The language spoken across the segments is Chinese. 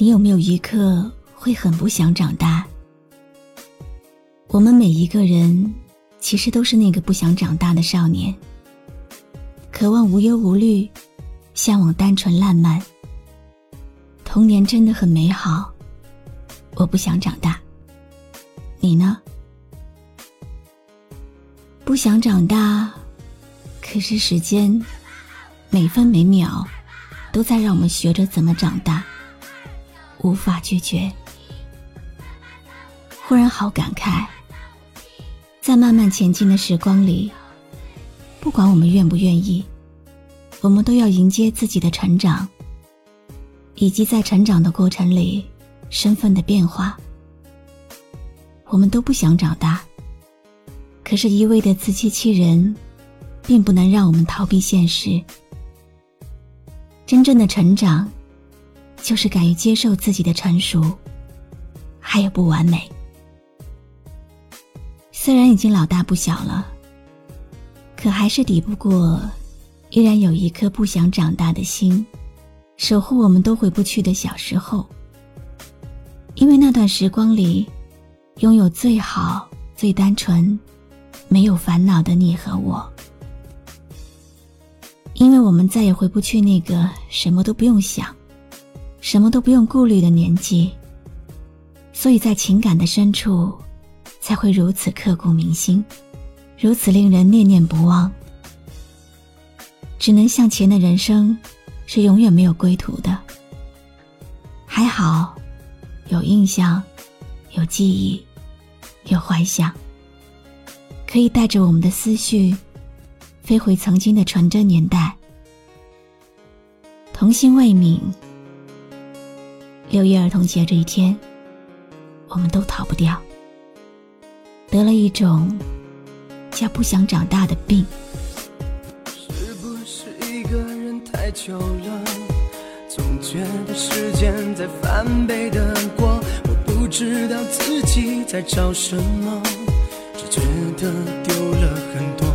你有没有一刻会很不想长大？我们每一个人其实都是那个不想长大的少年，渴望无忧无虑，向往单纯烂漫。童年真的很美好，我不想长大。你呢？不想长大，可是时间每分每秒都在让我们学着怎么长大。无法拒绝。忽然好感慨，在慢慢前进的时光里，不管我们愿不愿意，我们都要迎接自己的成长，以及在成长的过程里身份的变化。我们都不想长大，可是，一味的自欺欺人，并不能让我们逃避现实。真正的成长。就是敢于接受自己的成熟，还有不完美。虽然已经老大不小了，可还是抵不过，依然有一颗不想长大的心，守护我们都回不去的小时候。因为那段时光里，拥有最好、最单纯、没有烦恼的你和我。因为我们再也回不去那个什么都不用想。什么都不用顾虑的年纪，所以在情感的深处，才会如此刻骨铭心，如此令人念念不忘。只能向前的人生，是永远没有归途的。还好，有印象，有记忆，有幻想，可以带着我们的思绪，飞回曾经的纯真年代。童心未泯。六一儿童节这一天，我们都逃不掉，得了一种叫不想长大的病。是不是一个人太久了，总觉得时间在翻倍的过？我不知道自己在找什么，只觉得丢了很多。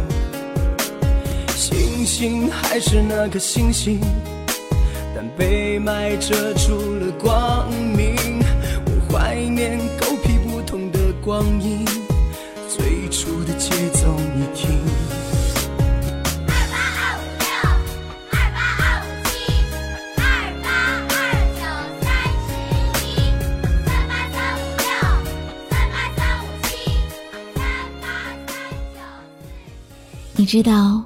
星星还是那颗星星。被埋遮住了光明，我怀念狗屁不通的光阴，最初的节奏你听。二八二五六，二八二五七，二八二九三十一，三八三五六，三八三五七，三八三九。你知道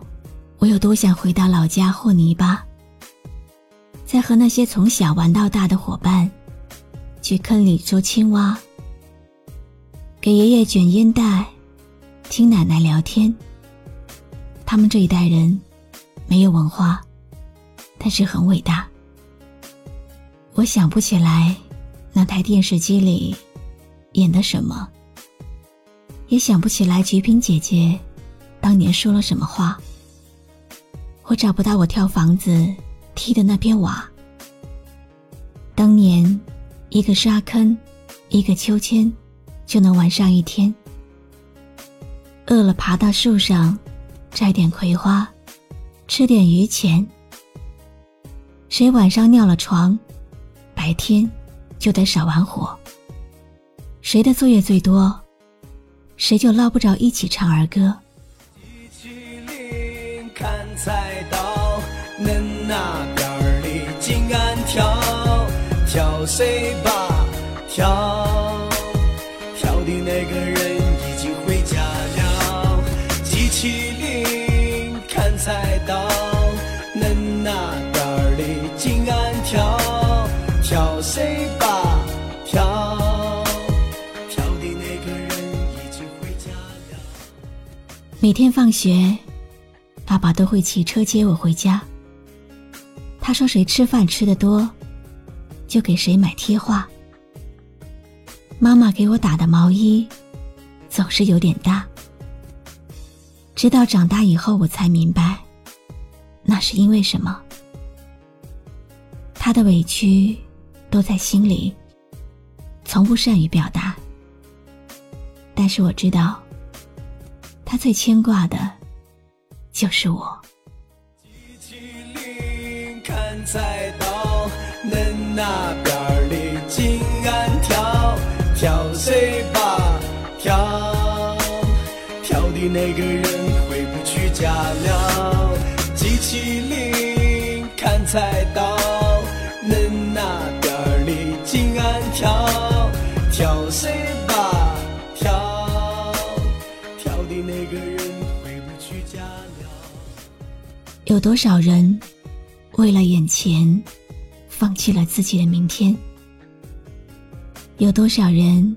我有多想回到老家和泥巴？在和那些从小玩到大的伙伴，去坑里捉青蛙，给爷爷卷烟袋，听奶奶聊天。他们这一代人没有文化，但是很伟大。我想不起来那台电视机里演的什么，也想不起来菊萍姐姐当年说了什么话。我找不到我跳房子。踢的那片瓦，当年一个沙坑，一个秋千，就能玩上一天。饿了爬到树上，摘点葵花，吃点榆钱。谁晚上尿了床，白天就得少玩火。谁的作业最多，谁就捞不着一起唱儿歌。看菜刀，那谁吧？跳，跳的那个人已经回家了。机器灵，看菜刀，恁那边儿里金安跳，跳谁吧？跳，跳的那个人已经回家了。每天放学，爸爸都会骑车接我回家。他说：“谁吃饭吃的多，就给谁买贴画。妈妈给我打的毛衣总是有点大，直到长大以后我才明白，那是因为什么。他的委屈都在心里，从不善于表达。但是我知道，他最牵挂的，就是我。机那个人回不去家了。机器灵砍菜刀，恁那边儿的金安跳，跳谁吧跳，跳的那个人回不去家了。有多少人为了眼前，放弃了自己的明天？有多少人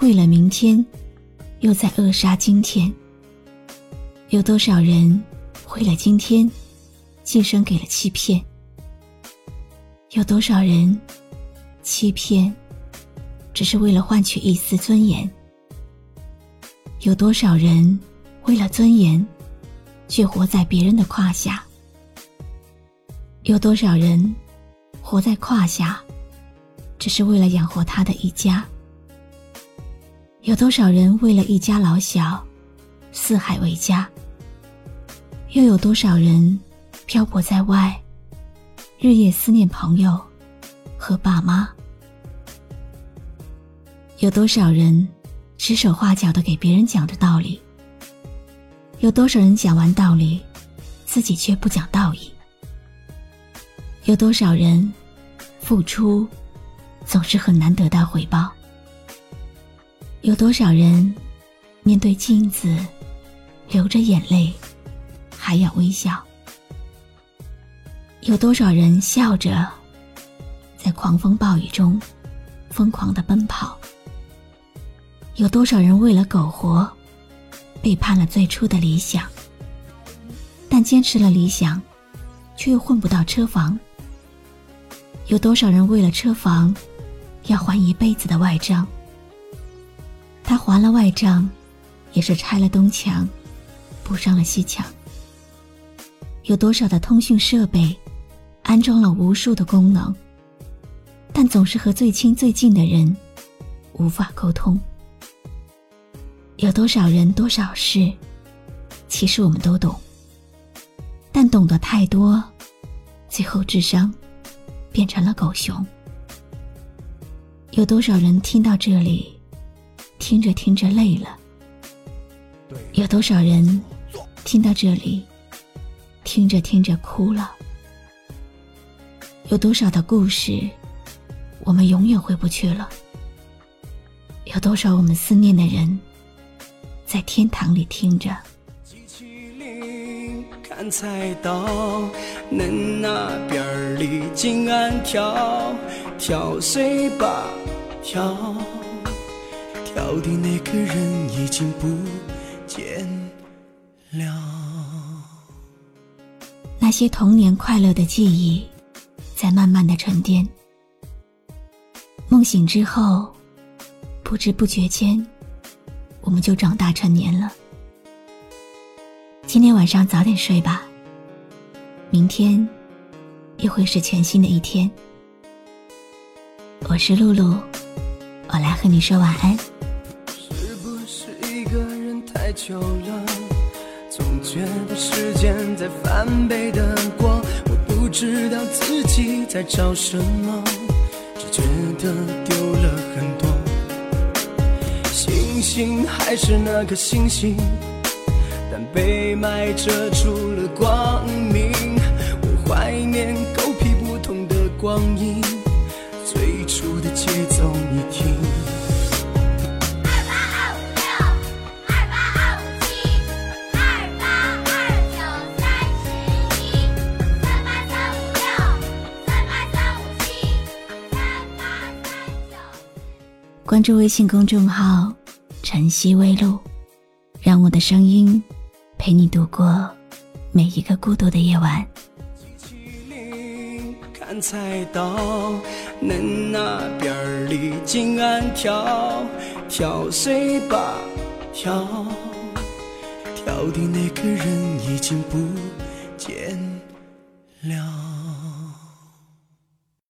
为了明天，又在扼杀今天？有多少人为了今天，寄生给了欺骗？有多少人欺骗，只是为了换取一丝尊严？有多少人为了尊严，却活在别人的胯下？有多少人活在胯下，只是为了养活他的一家？有多少人为了一家老小，四海为家？又有多少人漂泊在外，日夜思念朋友和爸妈？有多少人指手画脚的给别人讲着道理？有多少人讲完道理，自己却不讲道义？有多少人付出总是很难得到回报？有多少人面对镜子流着眼泪还要微笑？有多少人笑着在狂风暴雨中疯狂的奔跑？有多少人为了苟活背叛了最初的理想？但坚持了理想，却又混不到车房。有多少人为了车房，要还一辈子的外账？他还了外账，也是拆了东墙，补上了西墙。有多少的通讯设备，安装了无数的功能，但总是和最亲最近的人无法沟通。有多少人多少事，其实我们都懂，但懂得太多，最后智商变成了狗熊。有多少人听到这里，听着听着累了？有多少人听到这里，听着听着哭了？有多少的故事，我们永远回不去了？有多少我们思念的人，在天堂里听着？机器灵看菜刀，恁那边儿里金安跳，跳谁吧跳，跳的那个人已经不见了。那些童年快乐的记忆，在慢慢的沉淀。梦醒之后，不知不觉间，我们就长大成年了。今天晚上早点睡吧，明天又会是全新的一天。我是露露，我来和你说晚安。是不是一个人太久了？觉得时间在翻倍的过，我不知道自己在找什么，只觉得丢了很多。星星还是那颗星星，但被霾遮住了光明。我怀念狗屁不通的光阴，最初的节奏你听。关注微信公众号“晨曦微露”，让我的声音陪你度过每一个孤独的夜晚。机器灵看菜刀，恁那边里金安跳，跳谁吧跳，跳的那个人已经不。